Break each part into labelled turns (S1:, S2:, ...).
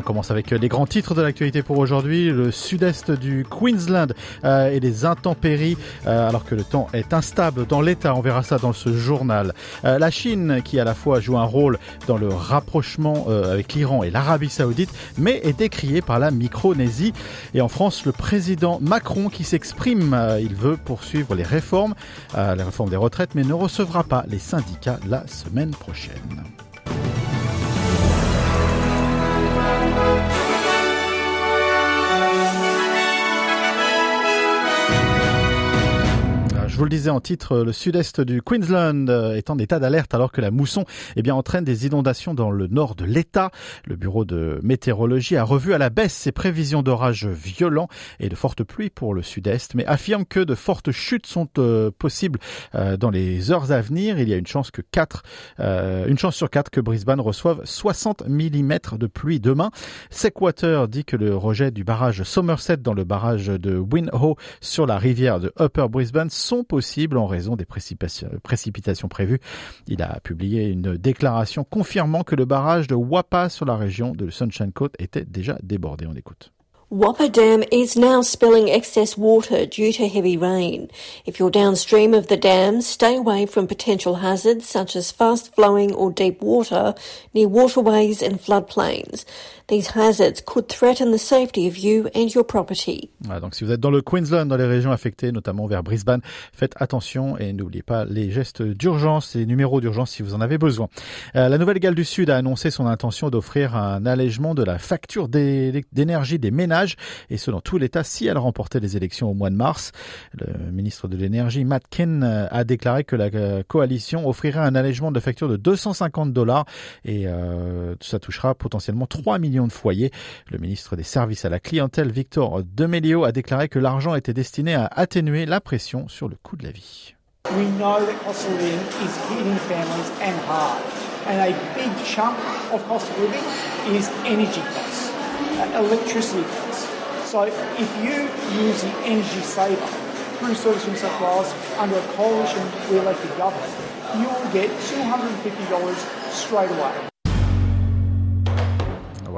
S1: On commence avec les grands titres de l'actualité pour aujourd'hui. Le sud-est du Queensland euh, et les intempéries, euh, alors que le temps est instable dans l'État. On verra ça dans ce journal. Euh, la Chine, qui à la fois joue un rôle dans le rapprochement euh, avec l'Iran et l'Arabie saoudite, mais est décriée par la Micronésie. Et en France, le président Macron qui s'exprime. Euh, il veut poursuivre les réformes, euh, les réformes des retraites, mais ne recevra pas les syndicats la semaine prochaine. Vous le disais en titre, le sud-est du Queensland euh, est en état d'alerte alors que la mousson eh bien, entraîne des inondations dans le nord de l'État. Le bureau de météorologie a revu à la baisse ses prévisions d'orages violents et de fortes pluies pour le sud-est, mais affirme que de fortes chutes sont euh, possibles euh, dans les heures à venir. Il y a une chance que 4, euh, une chance sur 4 que Brisbane reçoive 60 mm de pluie demain. Sequater dit que le rejet du barrage Somerset dans le barrage de Winho sur la rivière de Upper Brisbane sont possible en raison des précipitations prévues. Il a publié une déclaration confirmant que le barrage de Wapa sur la région de Sunshine Coast était déjà débordé. On écoute.
S2: Whopper Dam is now spilling excess water due to heavy rain. If you're downstream of the dam, stay away from potential hazards such as fast flowing or deep water near waterways and floodplains. These hazards could threaten the safety of you and your property.
S1: Voilà, donc si vous êtes dans le Queensland, dans les régions affectées, notamment vers Brisbane, faites attention et n'oubliez pas les gestes d'urgence, les numéros d'urgence si vous en avez besoin. Euh, la Nouvelle-Galles du Sud a annoncé son intention d'offrir un allègement de la facture d'énergie des ménages, et ce dans tout l'État si elle remportait les élections au mois de mars. Le ministre de l'Énergie, Matt Kinn, a déclaré que la coalition offrirait un allègement de facture de 250 dollars, et euh, ça touchera potentiellement 3 millions de foyers. Le ministre des Services à la clientèle, Victor Demelio, a déclaré que l'argent était destiné à atténuer la pression sur le coût de la vie.
S3: We know that cost of living is hitting families and hard. And a big chunk of cost of living is energy costs, uh, electricity costs. So if you use the energy saver through Service New South Wales under a coalition re-elected government, you will get $250 straight away.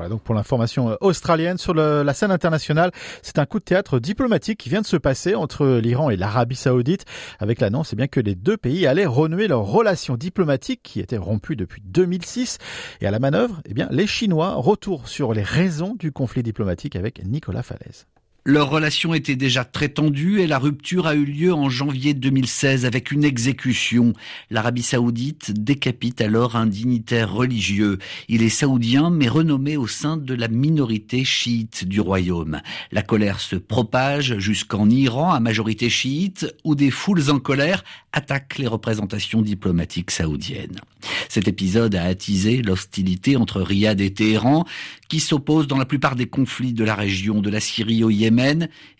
S1: Voilà donc pour l'information euh, australienne sur le, la scène internationale, c'est un coup de théâtre diplomatique qui vient de se passer entre l'Iran et l'Arabie Saoudite avec l'annonce eh bien que les deux pays allaient renouer leurs relations diplomatiques qui étaient rompues depuis 2006 et à la manœuvre, eh bien les Chinois retour sur les raisons du conflit diplomatique avec Nicolas Falaise.
S4: Leur relation était déjà très tendue et la rupture a eu lieu en janvier 2016 avec une exécution. L'Arabie saoudite décapite alors un dignitaire religieux. Il est saoudien mais renommé au sein de la minorité chiite du royaume. La colère se propage jusqu'en Iran à majorité chiite où des foules en colère attaquent les représentations diplomatiques saoudiennes. Cet épisode a attisé l'hostilité entre Riyad et Téhéran qui s'opposent dans la plupart des conflits de la région de la Syrie au Yémen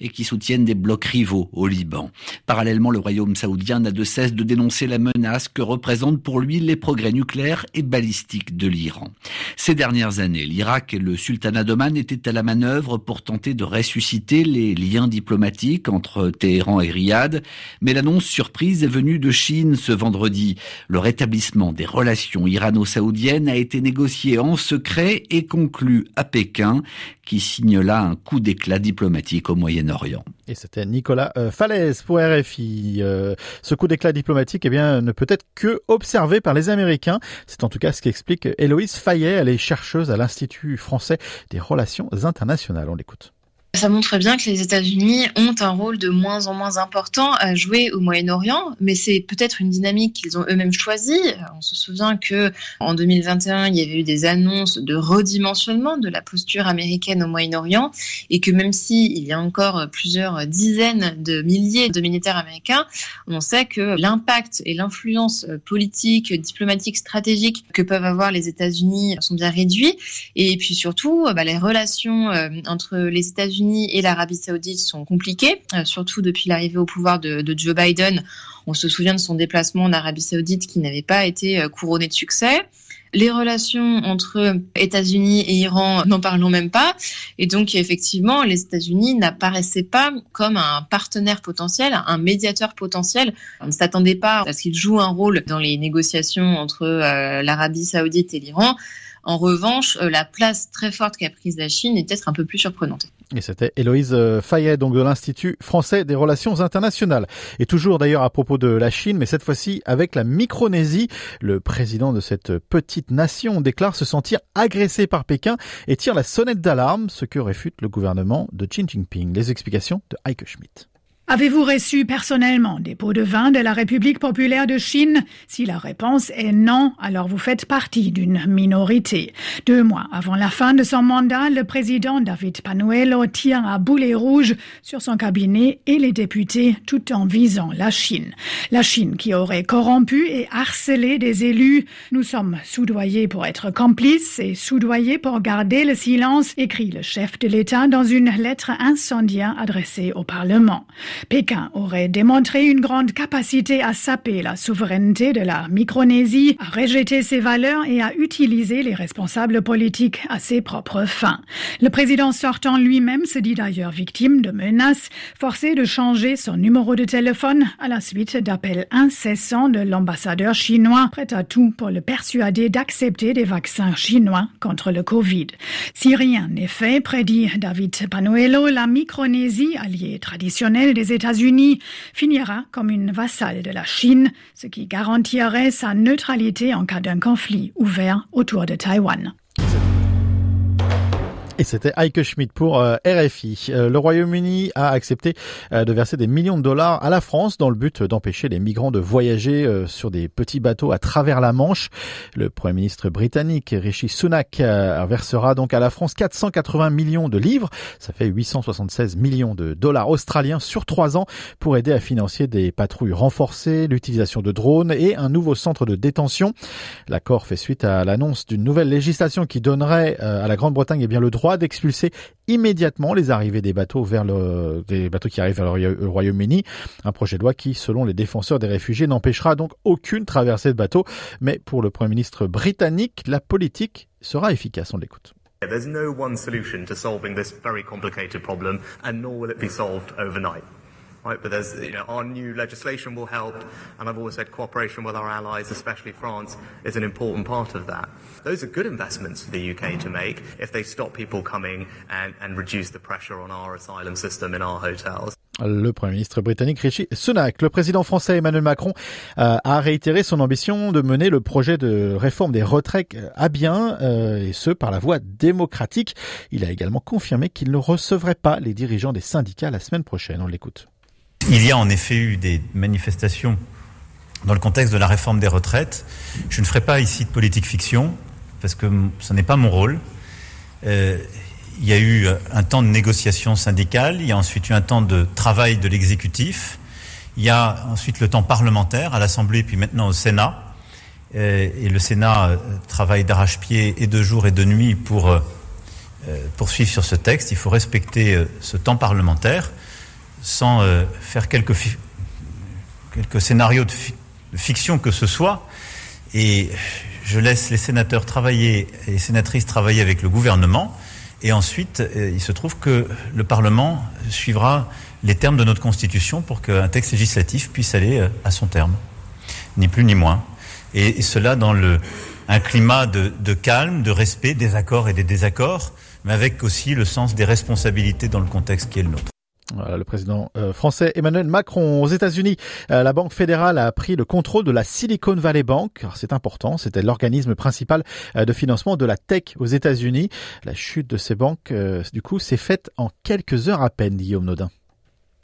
S4: et qui soutiennent des blocs rivaux au Liban. Parallèlement, le royaume saoudien n'a de cesse de dénoncer la menace que représentent pour lui les progrès nucléaires et balistiques de l'Iran. Ces dernières années, l'Irak et le sultanat d'Oman étaient à la manœuvre pour tenter de ressusciter les liens diplomatiques entre Téhéran et Riyad, mais l'annonce surprise est venue de Chine ce vendredi. Le rétablissement des relations irano-saoudiennes a été négocié en secret et conclu à Pékin, qui signe là un coup d'éclat diplomatique au Moyen-Orient.
S1: Et c'était Nicolas euh, Falaise pour RFI. Euh, ce coup d'éclat diplomatique eh bien, ne peut être que observé par les Américains. C'est en tout cas ce qu'explique Héloïse Fayet. Elle est chercheuse à l'Institut français des relations internationales. On l'écoute.
S5: Ça montre bien que les États-Unis ont un rôle de moins en moins important à jouer au Moyen-Orient, mais c'est peut-être une dynamique qu'ils ont eux-mêmes choisie. On se souvient que en 2021, il y avait eu des annonces de redimensionnement de la posture américaine au Moyen-Orient, et que même si il y a encore plusieurs dizaines de milliers de militaires américains, on sait que l'impact et l'influence politique, diplomatique, stratégique que peuvent avoir les États-Unis sont bien réduits, et puis surtout, bah, les relations entre les États-Unis et l'Arabie saoudite sont compliquées, euh, surtout depuis l'arrivée au pouvoir de, Joe Biden. On se souvient de son déplacement en Arabie saoudite qui n'avait pas été euh, couronné de succès. Les relations entre États-Unis et Iran, n'en parlons même pas. Et donc, effectivement, les États-Unis n'apparaissaient pas comme un partenaire potentiel, un médiateur potentiel. On ne s'attendait pas à ce qu'il joue un rôle dans les négociations entre euh, l'Arabie saoudite et l'Iran. En revanche, euh, la place très forte qu'a prise la Chine est peut-être un peu plus surprenante.
S1: Et c'était Héloïse euh, Fayet, donc de l'Institut français des relations internationales. Et toujours d'ailleurs à propos de la Chine, mais cette fois-ci avec la Micronésie. Le président de cette petite nation déclare se sentir agressé par Pékin et tire la sonnette d'alarme, ce que réfute le gouvernement de Xi Jinping. Les explications de Heike Schmidt.
S6: Avez-vous reçu personnellement des pots de vin de la République populaire de Chine? Si la réponse est non, alors vous faites partie d'une minorité. Deux mois avant la fin de son mandat, le président David Panuelo tire à boulet rouge sur son cabinet et les députés tout en visant la Chine. La Chine qui aurait corrompu et harcelé des élus. Nous sommes soudoyés pour être complices et soudoyés pour garder le silence, écrit le chef de l'État dans une lettre incendiaire adressée au Parlement. Pékin aurait démontré une grande capacité à saper la souveraineté de la Micronésie, à rejeter ses valeurs et à utiliser les responsables politiques à ses propres fins. Le président sortant lui-même se dit d'ailleurs victime de menaces, forcé de changer son numéro de téléphone à la suite d'appels incessants de l'ambassadeur chinois, prêt à tout pour le persuader d'accepter des vaccins chinois contre le Covid. Si rien n'est fait, prédit David Panuelo, la Micronésie, alliée traditionnelle des États-Unis finira comme une vassale de la Chine, ce qui garantirait sa neutralité en cas d'un conflit ouvert autour de Taïwan.
S1: Et c'était Heike Schmidt pour euh, RFI. Euh, le Royaume-Uni a accepté euh, de verser des millions de dollars à la France dans le but d'empêcher les migrants de voyager sur des petits bateaux à travers la Manche. Le Premier ministre britannique Rishi Sunak versera donc à la France 480 millions de livres. Ça fait 876 millions de dollars australiens sur trois ans pour aider à financer des patrouilles renforcées, l'utilisation de drones et un nouveau centre de détention. L'accord fait suite à l'annonce d'une nouvelle législation qui donnerait à la Grande-Bretagne eh bien le droit d'expulser immédiatement les arrivées des bateaux vers le, bateaux qui arrivent vers le Royaume-Uni. Un projet de loi qui, selon les défenseurs des réfugiés, n'empêchera donc aucune traversée de bateaux. Mais pour le Premier ministre britannique, la politique sera efficace. On l'écoute.
S7: There's no one solution to solving this very complicated problem, and nor will it be solved overnight. But our new legislation will help, and I've always said cooperation with our allies, especially France, is an important part of that. Those are good investments for the UK to make if they stop people coming and, reduce the pressure on our asylum system in our hotels.
S1: Le Premier ministre britannique Sunak. Le président français Emmanuel Macron euh, a réitéré son ambition de mener le projet de réforme des retraites à bien, euh, et ce par la voie démocratique. Il a également confirmé qu'il ne recevrait pas les dirigeants des syndicats la semaine prochaine. On l'écoute.
S8: Il y a en effet eu des manifestations dans le contexte de la réforme des retraites. Je ne ferai pas ici de politique fiction, parce que ce n'est pas mon rôle. Euh, il y a eu un temps de négociation syndicale, il y a ensuite eu un temps de travail de l'exécutif, il y a ensuite le temps parlementaire à l'Assemblée, puis maintenant au Sénat. Euh, et le Sénat euh, travaille d'arrache-pied et de jour et de nuit pour poursuivre sur ce texte. Il faut respecter ce temps parlementaire sans euh, faire quelques, quelques scénarios de, fiction que ce soit. Et je laisse les sénateurs travailler et les sénatrices travailler avec le gouvernement. Et ensuite, euh, il se trouve que le Parlement suivra les termes de notre Constitution pour qu'un texte législatif puisse aller euh, à son terme. Ni plus ni moins. Et, cela dans le, un climat de, de calme, de respect des accords et des désaccords, mais avec aussi le sens des responsabilités dans le contexte qui est le nôtre.
S1: Voilà, le président euh, français Emmanuel Macron. Aux États-Unis, euh, la Banque fédérale a pris le contrôle de la Silicon Valley Bank. C'est important, c'était l'organisme principal euh, de financement de la tech aux États-Unis. La chute de ces banques, du coup, s'est faite en quelques heures à peine, Guillaume Nodin.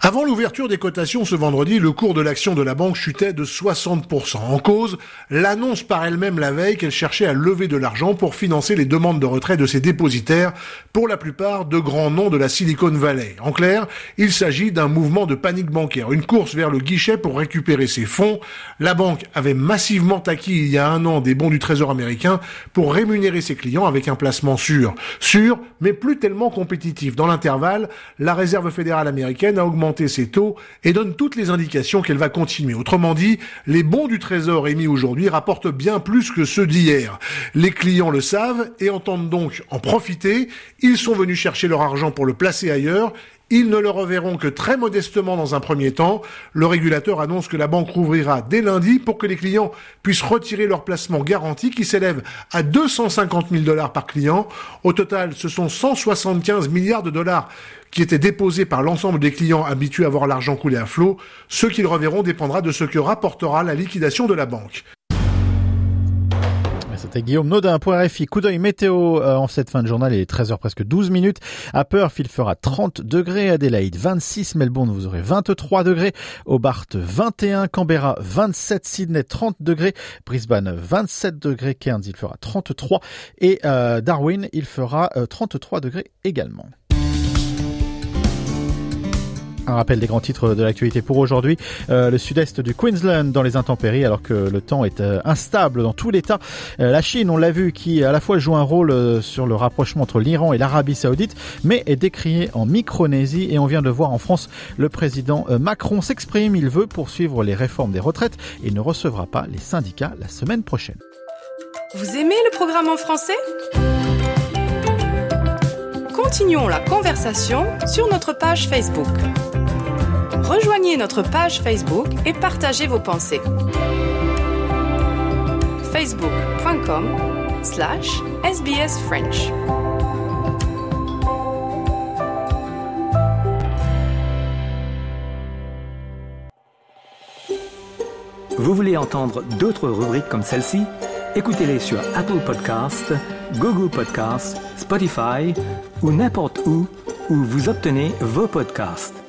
S9: Avant l'ouverture des cotations ce vendredi, le cours de l'action de la banque chutait de 60%. En cause, l'annonce par elle-même la veille qu'elle cherchait à lever de l'argent pour financer les demandes de retrait de ses dépositaires, pour la plupart de grands noms de la Silicon Valley. En clair, il s'agit d'un mouvement de panique bancaire, une course vers le guichet pour récupérer ses fonds. La banque avait massivement acquis il y a un an des bons du Trésor américain pour rémunérer ses clients avec un placement sûr. Sûr, mais plus tellement compétitif. Dans l'intervalle, la Réserve fédérale américaine a augmenté taux et donne toutes les indications qu'elle va continuer. Autrement dit, les bons du Trésor émis aujourd'hui rapportent bien plus que ceux d'hier. Les clients le savent et entendent donc en profiter. Ils sont venus chercher leur argent pour le placer ailleurs ils ne le reverront que très modestement dans un premier temps. Le régulateur annonce que la banque rouvrira dès lundi pour que les clients puissent retirer leur placement garanti qui s'élève à 250 000 dollars par client. Au total, ce sont 175 milliards de dollars qui étaient déposés par l'ensemble des clients habitués à voir l'argent couler à flot. Ce qu'ils reverront dépendra de ce que rapportera la liquidation de la banque.
S1: C'était Guillaume RFI. Coup d'œil météo euh, en cette fin de journal. Il est 13h presque 12 minutes. À Perth, il fera 30 degrés. Adelaide 26. Melbourne, vous aurez 23 degrés. Hobart 21. Canberra 27. Sydney 30 degrés. Brisbane 27 degrés. Cairns, il fera 33. Et euh, Darwin, il fera 33 euh, degrés également. Un rappel des grands titres de l'actualité pour aujourd'hui. Euh, le sud-est du Queensland dans les intempéries alors que le temps est euh, instable dans tout l'État. Euh, la Chine, on l'a vu, qui à la fois joue un rôle sur le rapprochement entre l'Iran et l'Arabie saoudite, mais est décrié en Micronésie. Et on vient de voir en France le président Macron s'exprime. Il veut poursuivre les réformes des retraites et ne recevra pas les syndicats la semaine prochaine.
S10: Vous aimez le programme en français? Continuons la conversation sur notre page Facebook rejoignez notre page Facebook et partagez vos pensées. facebook.com slash sbsfrench
S11: Vous voulez entendre d'autres rubriques comme celle-ci? Écoutez-les sur Apple Podcasts, Google Podcasts, Spotify ou n'importe où où vous obtenez vos podcasts.